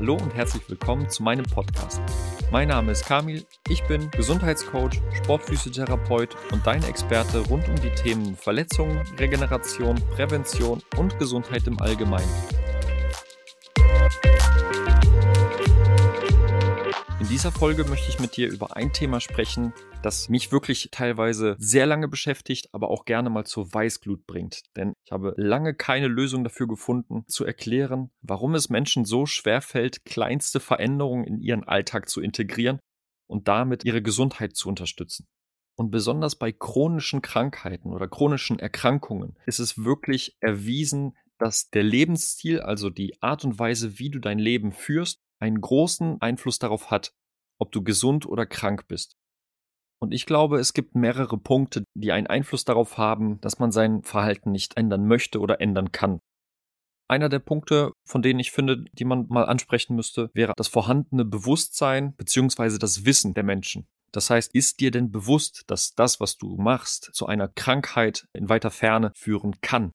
Hallo und herzlich willkommen zu meinem Podcast. Mein Name ist Kamil, ich bin Gesundheitscoach, Sportphysiotherapeut und dein Experte rund um die Themen Verletzungen, Regeneration, Prävention und Gesundheit im Allgemeinen. Dieser Folge möchte ich mit dir über ein Thema sprechen, das mich wirklich teilweise sehr lange beschäftigt, aber auch gerne mal zur Weißglut bringt. Denn ich habe lange keine Lösung dafür gefunden, zu erklären, warum es Menschen so schwer fällt, kleinste Veränderungen in ihren Alltag zu integrieren und damit ihre Gesundheit zu unterstützen. Und besonders bei chronischen Krankheiten oder chronischen Erkrankungen ist es wirklich erwiesen, dass der Lebensstil, also die Art und Weise, wie du dein Leben führst, einen großen Einfluss darauf hat, ob du gesund oder krank bist. Und ich glaube, es gibt mehrere Punkte, die einen Einfluss darauf haben, dass man sein Verhalten nicht ändern möchte oder ändern kann. Einer der Punkte, von denen ich finde, die man mal ansprechen müsste, wäre das vorhandene Bewusstsein bzw. das Wissen der Menschen. Das heißt, ist dir denn bewusst, dass das, was du machst, zu einer Krankheit in weiter Ferne führen kann?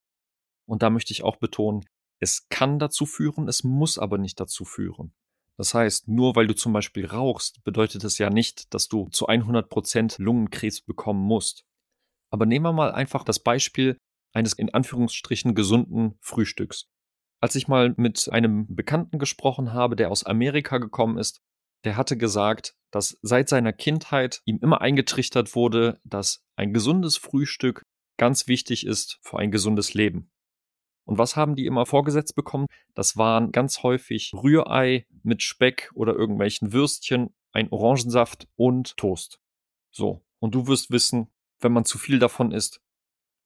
Und da möchte ich auch betonen, es kann dazu führen, es muss aber nicht dazu führen. Das heißt, nur weil du zum Beispiel rauchst, bedeutet es ja nicht, dass du zu 100 Prozent Lungenkrebs bekommen musst. Aber nehmen wir mal einfach das Beispiel eines in Anführungsstrichen gesunden Frühstücks. Als ich mal mit einem Bekannten gesprochen habe, der aus Amerika gekommen ist, der hatte gesagt, dass seit seiner Kindheit ihm immer eingetrichtert wurde, dass ein gesundes Frühstück ganz wichtig ist für ein gesundes Leben. Und was haben die immer vorgesetzt bekommen? Das waren ganz häufig Rührei mit Speck oder irgendwelchen Würstchen, ein Orangensaft und Toast. So. Und du wirst wissen, wenn man zu viel davon isst,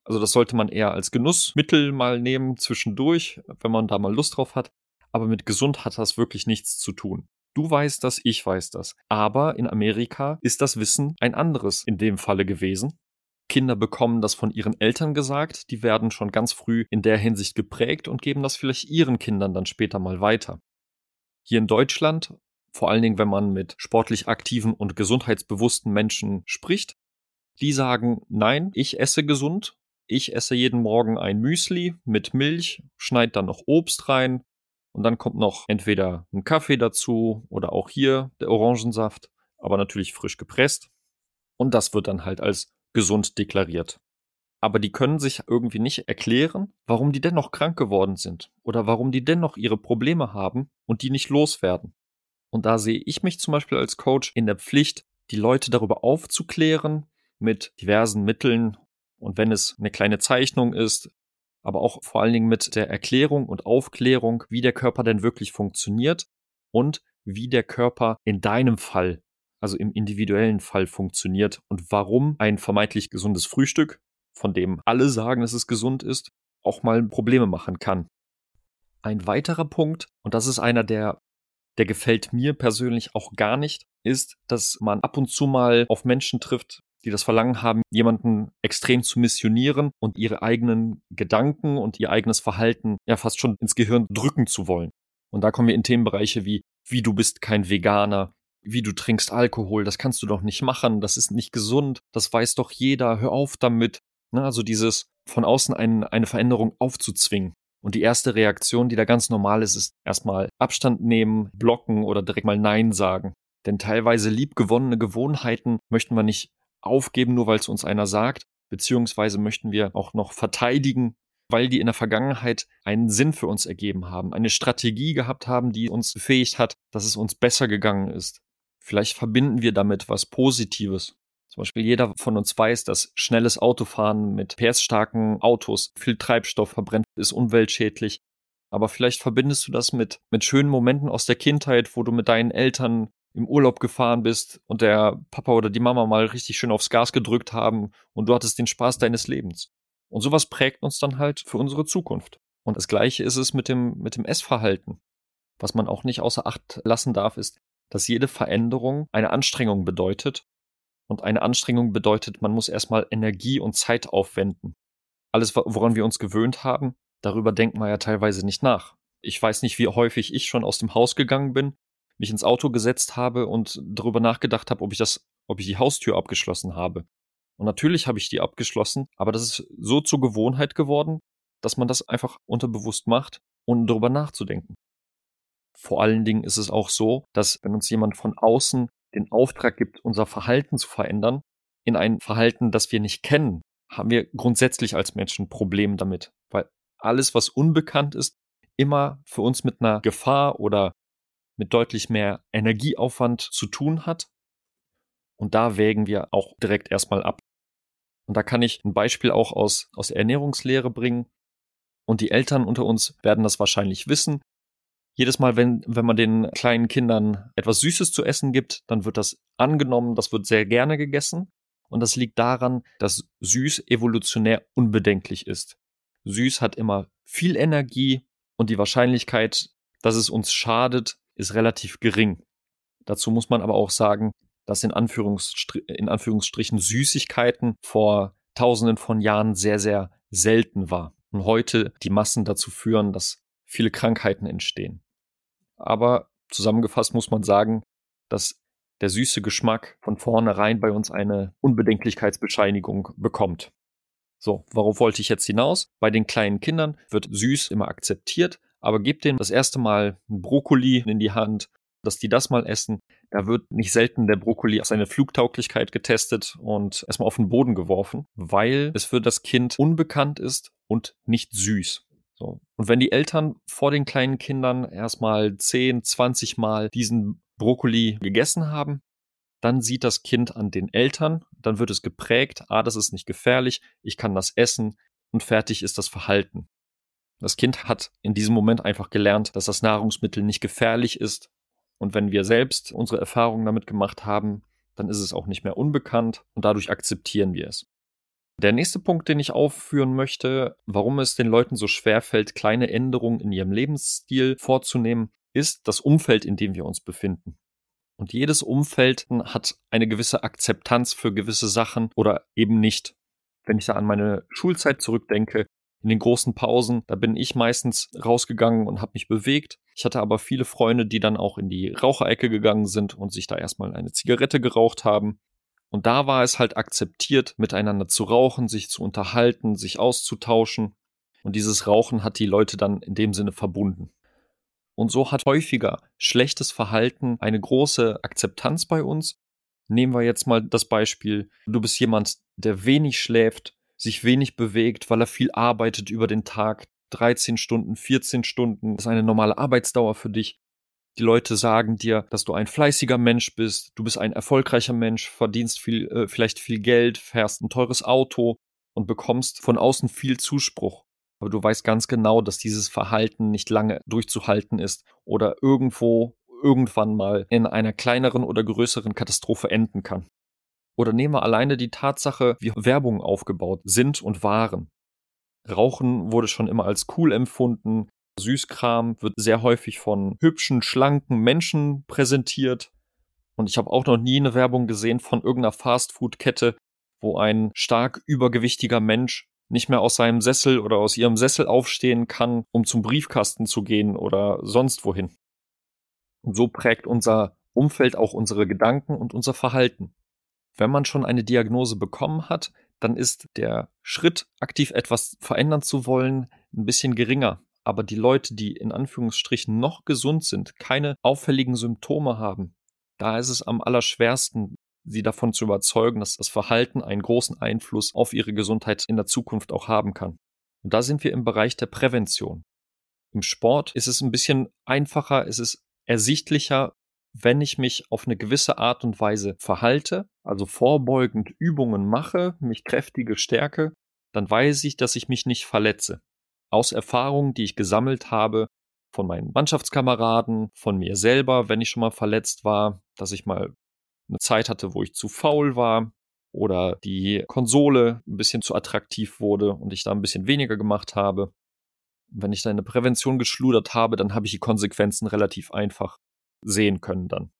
also das sollte man eher als Genussmittel mal nehmen zwischendurch, wenn man da mal Lust drauf hat. Aber mit gesund hat das wirklich nichts zu tun. Du weißt das, ich weiß das. Aber in Amerika ist das Wissen ein anderes in dem Falle gewesen. Kinder bekommen das von ihren Eltern gesagt, die werden schon ganz früh in der Hinsicht geprägt und geben das vielleicht ihren Kindern dann später mal weiter. Hier in Deutschland, vor allen Dingen wenn man mit sportlich aktiven und gesundheitsbewussten Menschen spricht, die sagen, nein, ich esse gesund, ich esse jeden Morgen ein Müsli mit Milch, schneid dann noch Obst rein und dann kommt noch entweder ein Kaffee dazu oder auch hier der Orangensaft, aber natürlich frisch gepresst. Und das wird dann halt als gesund deklariert. Aber die können sich irgendwie nicht erklären, warum die dennoch krank geworden sind oder warum die dennoch ihre Probleme haben und die nicht loswerden. Und da sehe ich mich zum Beispiel als Coach in der Pflicht, die Leute darüber aufzuklären mit diversen Mitteln und wenn es eine kleine Zeichnung ist, aber auch vor allen Dingen mit der Erklärung und Aufklärung, wie der Körper denn wirklich funktioniert und wie der Körper in deinem Fall also im individuellen Fall funktioniert und warum ein vermeintlich gesundes Frühstück, von dem alle sagen, dass es gesund ist, auch mal Probleme machen kann. Ein weiterer Punkt, und das ist einer, der, der gefällt mir persönlich auch gar nicht, ist, dass man ab und zu mal auf Menschen trifft, die das Verlangen haben, jemanden extrem zu missionieren und ihre eigenen Gedanken und ihr eigenes Verhalten ja fast schon ins Gehirn drücken zu wollen. Und da kommen wir in Themenbereiche wie, wie du bist kein Veganer, wie du trinkst Alkohol, das kannst du doch nicht machen, das ist nicht gesund, das weiß doch jeder, hör auf damit. Ne, also dieses von außen ein, eine Veränderung aufzuzwingen. Und die erste Reaktion, die da ganz normal ist, ist erstmal Abstand nehmen, blocken oder direkt mal Nein sagen. Denn teilweise liebgewonnene Gewohnheiten möchten wir nicht aufgeben, nur weil es uns einer sagt, beziehungsweise möchten wir auch noch verteidigen, weil die in der Vergangenheit einen Sinn für uns ergeben haben, eine Strategie gehabt haben, die uns befähigt hat, dass es uns besser gegangen ist. Vielleicht verbinden wir damit was Positives. Zum Beispiel jeder von uns weiß, dass schnelles Autofahren mit PS-starken Autos viel Treibstoff verbrennt, ist umweltschädlich. Aber vielleicht verbindest du das mit, mit schönen Momenten aus der Kindheit, wo du mit deinen Eltern im Urlaub gefahren bist und der Papa oder die Mama mal richtig schön aufs Gas gedrückt haben und du hattest den Spaß deines Lebens. Und sowas prägt uns dann halt für unsere Zukunft. Und das Gleiche ist es mit dem, mit dem Essverhalten. Was man auch nicht außer Acht lassen darf, ist, dass jede Veränderung eine Anstrengung bedeutet. Und eine Anstrengung bedeutet, man muss erstmal Energie und Zeit aufwenden. Alles, woran wir uns gewöhnt haben, darüber denken wir ja teilweise nicht nach. Ich weiß nicht, wie häufig ich schon aus dem Haus gegangen bin, mich ins Auto gesetzt habe und darüber nachgedacht habe, ob ich das, ob ich die Haustür abgeschlossen habe. Und natürlich habe ich die abgeschlossen, aber das ist so zur Gewohnheit geworden, dass man das einfach unterbewusst macht, ohne darüber nachzudenken. Vor allen Dingen ist es auch so, dass wenn uns jemand von außen den Auftrag gibt, unser Verhalten zu verändern, in ein Verhalten, das wir nicht kennen, haben wir grundsätzlich als Menschen ein Problem damit, weil alles, was unbekannt ist, immer für uns mit einer Gefahr oder mit deutlich mehr Energieaufwand zu tun hat. Und da wägen wir auch direkt erstmal ab. Und da kann ich ein Beispiel auch aus, aus Ernährungslehre bringen. Und die Eltern unter uns werden das wahrscheinlich wissen. Jedes Mal, wenn, wenn man den kleinen Kindern etwas Süßes zu essen gibt, dann wird das angenommen, das wird sehr gerne gegessen. Und das liegt daran, dass süß evolutionär unbedenklich ist. Süß hat immer viel Energie und die Wahrscheinlichkeit, dass es uns schadet, ist relativ gering. Dazu muss man aber auch sagen, dass in, Anführungsstr in Anführungsstrichen Süßigkeiten vor tausenden von Jahren sehr, sehr selten war. Und heute die Massen dazu führen, dass viele Krankheiten entstehen. Aber zusammengefasst muss man sagen, dass der süße Geschmack von vornherein bei uns eine Unbedenklichkeitsbescheinigung bekommt. So, worauf wollte ich jetzt hinaus? Bei den kleinen Kindern wird süß immer akzeptiert, aber gebt denen das erste Mal ein Brokkoli in die Hand, dass die das mal essen. Da wird nicht selten der Brokkoli auf seine Flugtauglichkeit getestet und erstmal auf den Boden geworfen, weil es für das Kind unbekannt ist und nicht süß. So. Und wenn die Eltern vor den kleinen Kindern erstmal 10, 20 Mal diesen Brokkoli gegessen haben, dann sieht das Kind an den Eltern, dann wird es geprägt, ah, das ist nicht gefährlich, ich kann das essen und fertig ist das Verhalten. Das Kind hat in diesem Moment einfach gelernt, dass das Nahrungsmittel nicht gefährlich ist. Und wenn wir selbst unsere Erfahrungen damit gemacht haben, dann ist es auch nicht mehr unbekannt und dadurch akzeptieren wir es. Der nächste Punkt, den ich aufführen möchte, warum es den Leuten so schwer fällt, kleine Änderungen in ihrem Lebensstil vorzunehmen, ist das Umfeld, in dem wir uns befinden. Und jedes Umfeld hat eine gewisse Akzeptanz für gewisse Sachen oder eben nicht. Wenn ich da an meine Schulzeit zurückdenke, in den großen Pausen, da bin ich meistens rausgegangen und habe mich bewegt. Ich hatte aber viele Freunde, die dann auch in die Raucherecke gegangen sind und sich da erstmal eine Zigarette geraucht haben. Und da war es halt akzeptiert, miteinander zu rauchen, sich zu unterhalten, sich auszutauschen. Und dieses Rauchen hat die Leute dann in dem Sinne verbunden. Und so hat häufiger schlechtes Verhalten eine große Akzeptanz bei uns. Nehmen wir jetzt mal das Beispiel, du bist jemand, der wenig schläft, sich wenig bewegt, weil er viel arbeitet über den Tag, 13 Stunden, 14 Stunden, das ist eine normale Arbeitsdauer für dich. Die Leute sagen dir, dass du ein fleißiger Mensch bist, du bist ein erfolgreicher Mensch, verdienst viel, äh, vielleicht viel Geld, fährst ein teures Auto und bekommst von außen viel Zuspruch aber du weißt ganz genau, dass dieses Verhalten nicht lange durchzuhalten ist oder irgendwo irgendwann mal in einer kleineren oder größeren Katastrophe enden kann. Oder nehmen wir alleine die Tatsache, wie Werbung aufgebaut sind und waren. Rauchen wurde schon immer als cool empfunden. Süßkram wird sehr häufig von hübschen, schlanken Menschen präsentiert. Und ich habe auch noch nie eine Werbung gesehen von irgendeiner Fastfood-Kette, wo ein stark übergewichtiger Mensch nicht mehr aus seinem Sessel oder aus ihrem Sessel aufstehen kann, um zum Briefkasten zu gehen oder sonst wohin. Und so prägt unser Umfeld auch unsere Gedanken und unser Verhalten. Wenn man schon eine Diagnose bekommen hat, dann ist der Schritt, aktiv etwas verändern zu wollen, ein bisschen geringer. Aber die Leute, die in Anführungsstrichen noch gesund sind, keine auffälligen Symptome haben, da ist es am allerschwersten, sie davon zu überzeugen, dass das Verhalten einen großen Einfluss auf ihre Gesundheit in der Zukunft auch haben kann. Und da sind wir im Bereich der Prävention. Im Sport ist es ein bisschen einfacher, es ist ersichtlicher, wenn ich mich auf eine gewisse Art und Weise verhalte, also vorbeugend Übungen mache, mich kräftige stärke, dann weiß ich, dass ich mich nicht verletze. Aus Erfahrungen, die ich gesammelt habe, von meinen Mannschaftskameraden, von mir selber, wenn ich schon mal verletzt war, dass ich mal eine Zeit hatte, wo ich zu faul war oder die Konsole ein bisschen zu attraktiv wurde und ich da ein bisschen weniger gemacht habe. Wenn ich da eine Prävention geschludert habe, dann habe ich die Konsequenzen relativ einfach sehen können dann.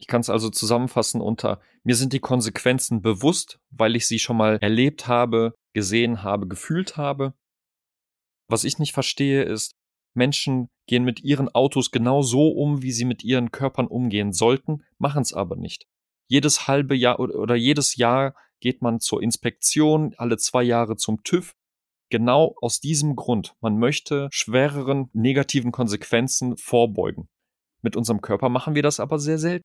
Ich kann es also zusammenfassen unter mir sind die Konsequenzen bewusst, weil ich sie schon mal erlebt habe, gesehen habe, gefühlt habe. Was ich nicht verstehe ist, Menschen gehen mit ihren Autos genau so um, wie sie mit ihren Körpern umgehen sollten, machen es aber nicht jedes halbe Jahr oder jedes Jahr geht man zur Inspektion, alle zwei Jahre zum TÜV. Genau aus diesem Grund. Man möchte schwereren negativen Konsequenzen vorbeugen. Mit unserem Körper machen wir das aber sehr selten.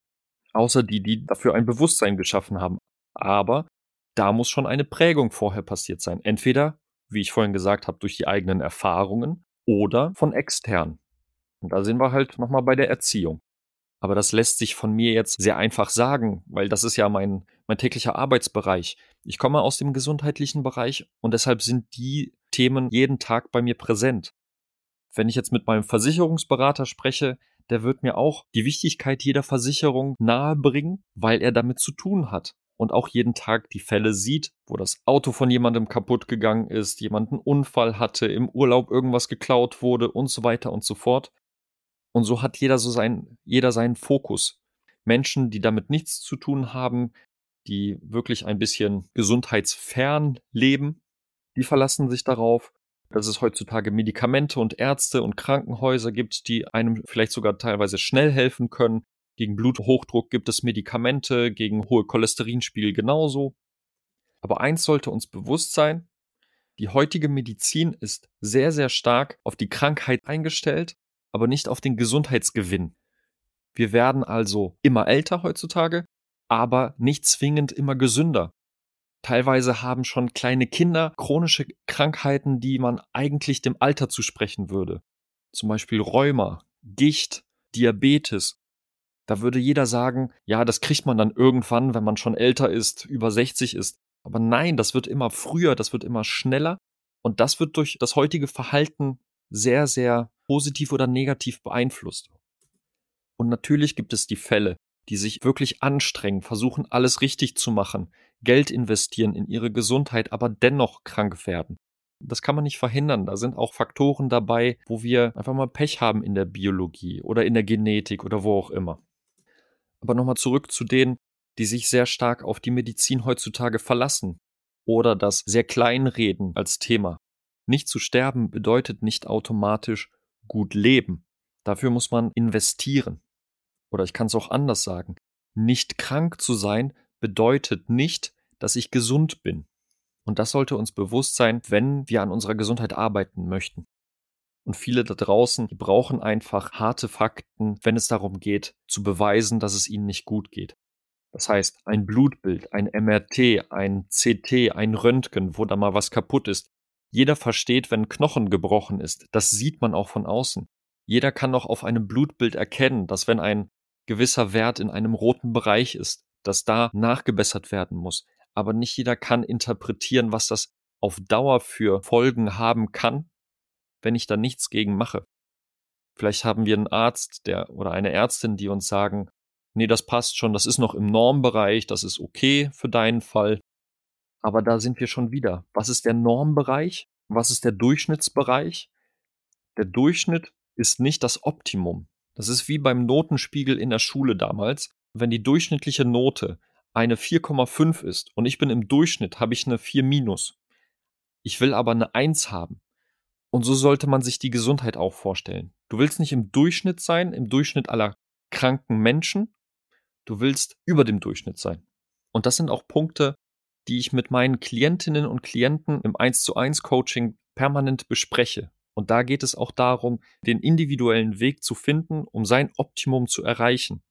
Außer die, die dafür ein Bewusstsein geschaffen haben. Aber da muss schon eine Prägung vorher passiert sein. Entweder, wie ich vorhin gesagt habe, durch die eigenen Erfahrungen oder von extern. Und da sind wir halt nochmal bei der Erziehung. Aber das lässt sich von mir jetzt sehr einfach sagen, weil das ist ja mein, mein täglicher Arbeitsbereich. Ich komme aus dem gesundheitlichen Bereich und deshalb sind die Themen jeden Tag bei mir präsent. Wenn ich jetzt mit meinem Versicherungsberater spreche, der wird mir auch die Wichtigkeit jeder Versicherung nahebringen, weil er damit zu tun hat und auch jeden Tag die Fälle sieht, wo das Auto von jemandem kaputt gegangen ist, jemand einen Unfall hatte, im Urlaub irgendwas geklaut wurde und so weiter und so fort. Und so hat jeder so sein, jeder seinen Fokus. Menschen, die damit nichts zu tun haben, die wirklich ein bisschen gesundheitsfern leben, die verlassen sich darauf, dass es heutzutage Medikamente und Ärzte und Krankenhäuser gibt, die einem vielleicht sogar teilweise schnell helfen können. Gegen Bluthochdruck gibt es Medikamente, gegen hohe Cholesterinspiegel genauso. Aber eins sollte uns bewusst sein, die heutige Medizin ist sehr, sehr stark auf die Krankheit eingestellt aber nicht auf den Gesundheitsgewinn. Wir werden also immer älter heutzutage, aber nicht zwingend immer gesünder. Teilweise haben schon kleine Kinder chronische Krankheiten, die man eigentlich dem Alter zusprechen würde. Zum Beispiel Rheuma, Gicht, Diabetes. Da würde jeder sagen, ja, das kriegt man dann irgendwann, wenn man schon älter ist, über 60 ist. Aber nein, das wird immer früher, das wird immer schneller. Und das wird durch das heutige Verhalten sehr, sehr positiv oder negativ beeinflusst. Und natürlich gibt es die Fälle, die sich wirklich anstrengen, versuchen alles richtig zu machen, Geld investieren in ihre Gesundheit, aber dennoch krank werden. Das kann man nicht verhindern. Da sind auch Faktoren dabei, wo wir einfach mal Pech haben in der Biologie oder in der Genetik oder wo auch immer. Aber nochmal zurück zu denen, die sich sehr stark auf die Medizin heutzutage verlassen oder das sehr kleinreden als Thema. Nicht zu sterben bedeutet nicht automatisch gut leben. Dafür muss man investieren. Oder ich kann es auch anders sagen. Nicht krank zu sein bedeutet nicht, dass ich gesund bin. Und das sollte uns bewusst sein, wenn wir an unserer Gesundheit arbeiten möchten. Und viele da draußen, die brauchen einfach harte Fakten, wenn es darum geht, zu beweisen, dass es ihnen nicht gut geht. Das heißt, ein Blutbild, ein MRT, ein CT, ein Röntgen, wo da mal was kaputt ist, jeder versteht, wenn Knochen gebrochen ist. Das sieht man auch von außen. Jeder kann noch auf einem Blutbild erkennen, dass wenn ein gewisser Wert in einem roten Bereich ist, dass da nachgebessert werden muss. Aber nicht jeder kann interpretieren, was das auf Dauer für Folgen haben kann, wenn ich da nichts gegen mache. Vielleicht haben wir einen Arzt, der oder eine Ärztin, die uns sagen, nee, das passt schon, das ist noch im Normbereich, das ist okay für deinen Fall. Aber da sind wir schon wieder. Was ist der Normbereich? Was ist der Durchschnittsbereich? Der Durchschnitt ist nicht das Optimum. Das ist wie beim Notenspiegel in der Schule damals. Wenn die durchschnittliche Note eine 4,5 ist und ich bin im Durchschnitt, habe ich eine 4 minus. Ich will aber eine 1 haben. Und so sollte man sich die Gesundheit auch vorstellen. Du willst nicht im Durchschnitt sein, im Durchschnitt aller kranken Menschen. Du willst über dem Durchschnitt sein. Und das sind auch Punkte, die ich mit meinen Klientinnen und Klienten im 1 zu 1 Coaching permanent bespreche. Und da geht es auch darum, den individuellen Weg zu finden, um sein Optimum zu erreichen.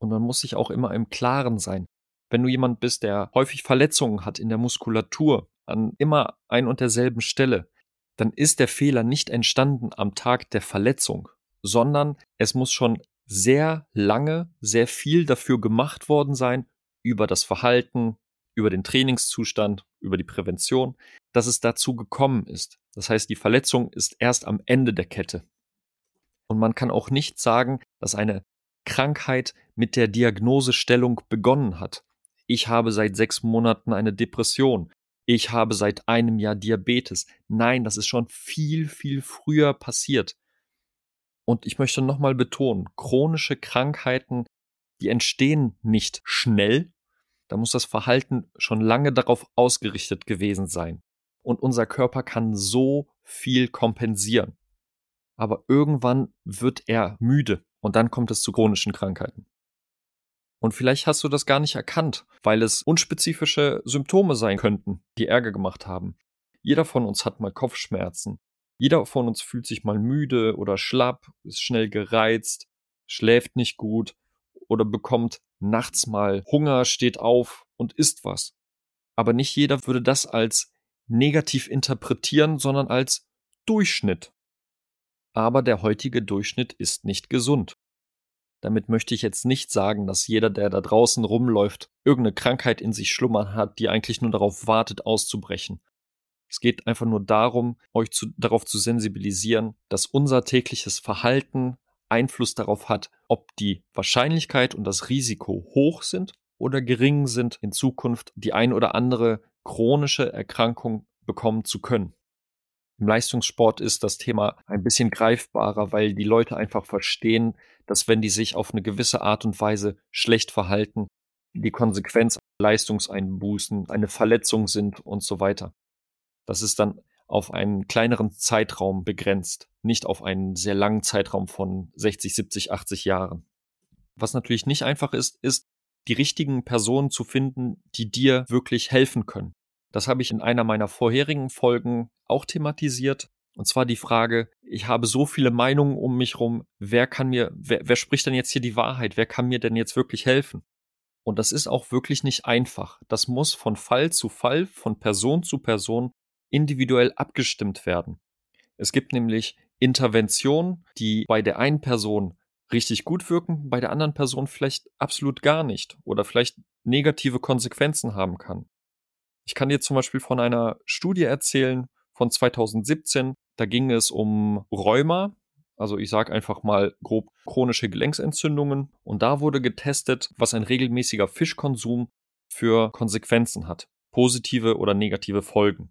Und man muss sich auch immer im Klaren sein. Wenn du jemand bist, der häufig Verletzungen hat in der Muskulatur, an immer ein und derselben Stelle, dann ist der Fehler nicht entstanden am Tag der Verletzung, sondern es muss schon sehr lange, sehr viel dafür gemacht worden sein, über das Verhalten, über den Trainingszustand, über die Prävention, dass es dazu gekommen ist. Das heißt, die Verletzung ist erst am Ende der Kette. Und man kann auch nicht sagen, dass eine Krankheit mit der Diagnosestellung begonnen hat. Ich habe seit sechs Monaten eine Depression. Ich habe seit einem Jahr Diabetes. Nein, das ist schon viel, viel früher passiert. Und ich möchte nochmal betonen, chronische Krankheiten, die entstehen nicht schnell, da muss das Verhalten schon lange darauf ausgerichtet gewesen sein. Und unser Körper kann so viel kompensieren. Aber irgendwann wird er müde und dann kommt es zu chronischen Krankheiten. Und vielleicht hast du das gar nicht erkannt, weil es unspezifische Symptome sein könnten, die Ärger gemacht haben. Jeder von uns hat mal Kopfschmerzen. Jeder von uns fühlt sich mal müde oder schlapp, ist schnell gereizt, schläft nicht gut oder bekommt nachts mal Hunger, steht auf und isst was. Aber nicht jeder würde das als negativ interpretieren, sondern als Durchschnitt. Aber der heutige Durchschnitt ist nicht gesund. Damit möchte ich jetzt nicht sagen, dass jeder, der da draußen rumläuft, irgendeine Krankheit in sich schlummern hat, die eigentlich nur darauf wartet, auszubrechen. Es geht einfach nur darum, euch zu, darauf zu sensibilisieren, dass unser tägliches Verhalten Einfluss darauf hat, ob die Wahrscheinlichkeit und das Risiko hoch sind oder gering sind, in Zukunft die ein oder andere chronische Erkrankung bekommen zu können. Im Leistungssport ist das Thema ein bisschen greifbarer, weil die Leute einfach verstehen, dass wenn die sich auf eine gewisse Art und Weise schlecht verhalten, die Konsequenz Leistungseinbußen, eine Verletzung sind und so weiter. Das ist dann auf einen kleineren Zeitraum begrenzt, nicht auf einen sehr langen Zeitraum von 60, 70, 80 Jahren. Was natürlich nicht einfach ist, ist, die richtigen Personen zu finden, die dir wirklich helfen können. Das habe ich in einer meiner vorherigen Folgen auch thematisiert. Und zwar die Frage, ich habe so viele Meinungen um mich rum, wer kann mir, wer, wer spricht denn jetzt hier die Wahrheit? Wer kann mir denn jetzt wirklich helfen? Und das ist auch wirklich nicht einfach. Das muss von Fall zu Fall, von Person zu Person individuell abgestimmt werden. Es gibt nämlich Interventionen, die bei der einen Person richtig gut wirken, bei der anderen Person vielleicht absolut gar nicht oder vielleicht negative Konsequenzen haben kann. Ich kann dir zum Beispiel von einer Studie erzählen von 2017. Da ging es um Rheuma, also ich sage einfach mal grob chronische Gelenksentzündungen. Und da wurde getestet, was ein regelmäßiger Fischkonsum für Konsequenzen hat, positive oder negative Folgen.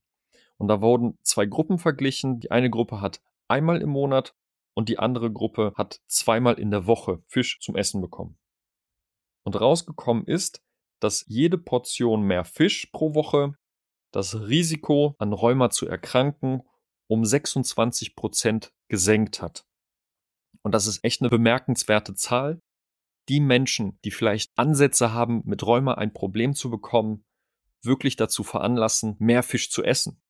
Und da wurden zwei Gruppen verglichen. Die eine Gruppe hat einmal im Monat und die andere Gruppe hat zweimal in der Woche Fisch zum Essen bekommen. Und rausgekommen ist, dass jede Portion mehr Fisch pro Woche das Risiko an Rheuma zu erkranken um 26 Prozent gesenkt hat. Und das ist echt eine bemerkenswerte Zahl. Die Menschen, die vielleicht Ansätze haben, mit Rheuma ein Problem zu bekommen, wirklich dazu veranlassen, mehr Fisch zu essen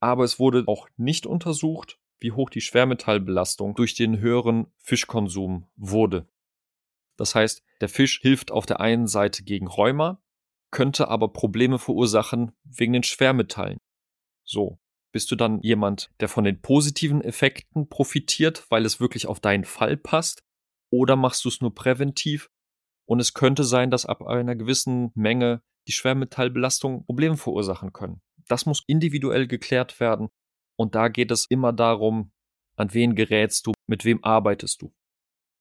aber es wurde auch nicht untersucht, wie hoch die Schwermetallbelastung durch den höheren Fischkonsum wurde. Das heißt, der Fisch hilft auf der einen Seite gegen Rheuma, könnte aber Probleme verursachen wegen den Schwermetallen. So, bist du dann jemand, der von den positiven Effekten profitiert, weil es wirklich auf deinen Fall passt? Oder machst du es nur präventiv? Und es könnte sein, dass ab einer gewissen Menge die Schwermetallbelastung Probleme verursachen können. Das muss individuell geklärt werden. Und da geht es immer darum, an wen gerätst du, mit wem arbeitest du.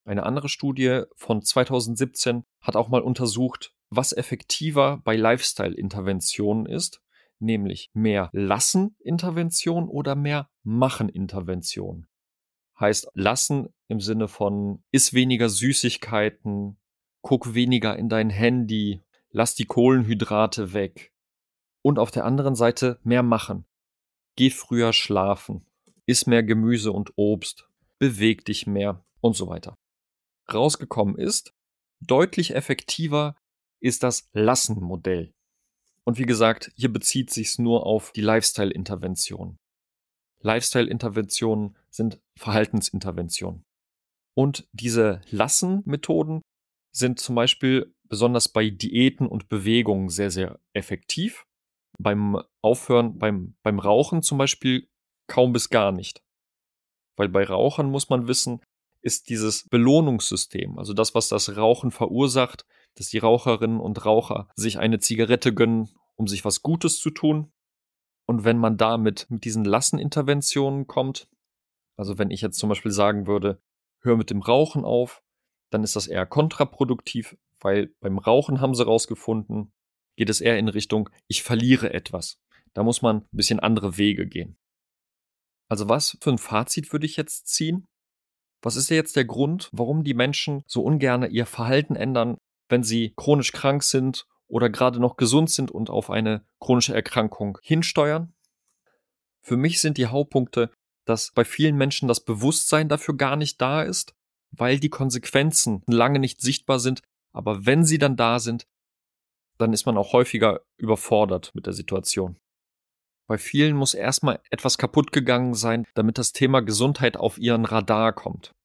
Eine andere Studie von 2017 hat auch mal untersucht, was effektiver bei Lifestyle-Interventionen ist, nämlich mehr Lassen-Intervention oder mehr Machen-Intervention. Heißt lassen im Sinne von iss weniger Süßigkeiten, guck weniger in dein Handy, lass die Kohlenhydrate weg, und auf der anderen Seite mehr machen. Geh früher schlafen, iss mehr Gemüse und Obst, beweg dich mehr und so weiter. Rausgekommen ist, deutlich effektiver ist das Lassen-Modell. Und wie gesagt, hier bezieht sich's nur auf die Lifestyle-Intervention. Lifestyle-Interventionen sind Verhaltensinterventionen. Und diese Lassen-Methoden sind zum Beispiel besonders bei Diäten und Bewegungen sehr, sehr effektiv beim Aufhören, beim, beim Rauchen zum Beispiel kaum bis gar nicht. Weil bei Rauchern muss man wissen, ist dieses Belohnungssystem, also das, was das Rauchen verursacht, dass die Raucherinnen und Raucher sich eine Zigarette gönnen, um sich was Gutes zu tun. Und wenn man damit mit diesen Lasseninterventionen kommt, also wenn ich jetzt zum Beispiel sagen würde, hör mit dem Rauchen auf, dann ist das eher kontraproduktiv, weil beim Rauchen haben sie rausgefunden, geht es eher in Richtung, ich verliere etwas. Da muss man ein bisschen andere Wege gehen. Also was für ein Fazit würde ich jetzt ziehen? Was ist jetzt der Grund, warum die Menschen so ungern ihr Verhalten ändern, wenn sie chronisch krank sind oder gerade noch gesund sind und auf eine chronische Erkrankung hinsteuern? Für mich sind die Hauptpunkte, dass bei vielen Menschen das Bewusstsein dafür gar nicht da ist, weil die Konsequenzen lange nicht sichtbar sind, aber wenn sie dann da sind, dann ist man auch häufiger überfordert mit der Situation. Bei vielen muss erstmal etwas kaputt gegangen sein, damit das Thema Gesundheit auf ihren Radar kommt.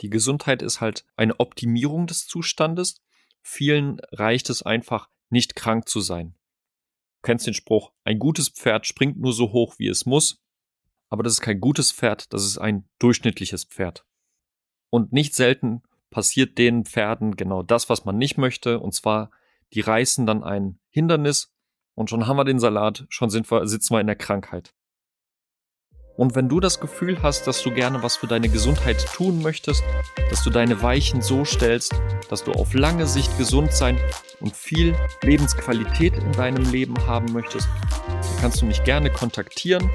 Die Gesundheit ist halt eine Optimierung des Zustandes. Vielen reicht es einfach, nicht krank zu sein. Du kennst den Spruch, ein gutes Pferd springt nur so hoch, wie es muss. Aber das ist kein gutes Pferd, das ist ein durchschnittliches Pferd. Und nicht selten passiert den Pferden genau das, was man nicht möchte. Und zwar, die reißen dann ein Hindernis und schon haben wir den Salat, schon sind wir, sitzen wir in der Krankheit. Und wenn du das Gefühl hast, dass du gerne was für deine Gesundheit tun möchtest, dass du deine Weichen so stellst, dass du auf lange Sicht gesund sein und viel Lebensqualität in deinem Leben haben möchtest, dann kannst du mich gerne kontaktieren.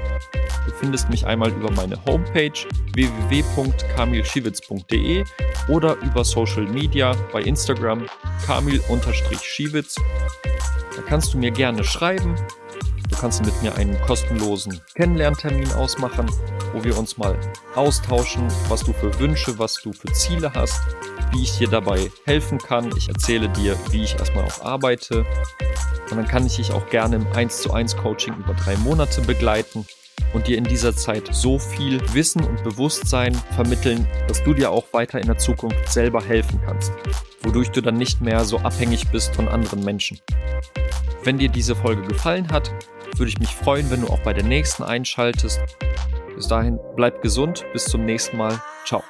Du findest mich einmal über meine Homepage www.kamilschiewitz.de oder über Social Media bei Instagram kamil-schiewitz. Da kannst du mir gerne schreiben Du kannst mit mir einen kostenlosen Kennenlerntermin ausmachen, wo wir uns mal austauschen, was du für Wünsche, was du für Ziele hast, wie ich dir dabei helfen kann. Ich erzähle dir, wie ich erstmal auch arbeite. Und dann kann ich dich auch gerne im 1 zu 1 Coaching über drei Monate begleiten und dir in dieser Zeit so viel Wissen und Bewusstsein vermitteln, dass du dir auch weiter in der Zukunft selber helfen kannst, wodurch du dann nicht mehr so abhängig bist von anderen Menschen. Wenn dir diese Folge gefallen hat, würde ich mich freuen, wenn du auch bei der nächsten einschaltest. Bis dahin, bleib gesund, bis zum nächsten Mal. Ciao.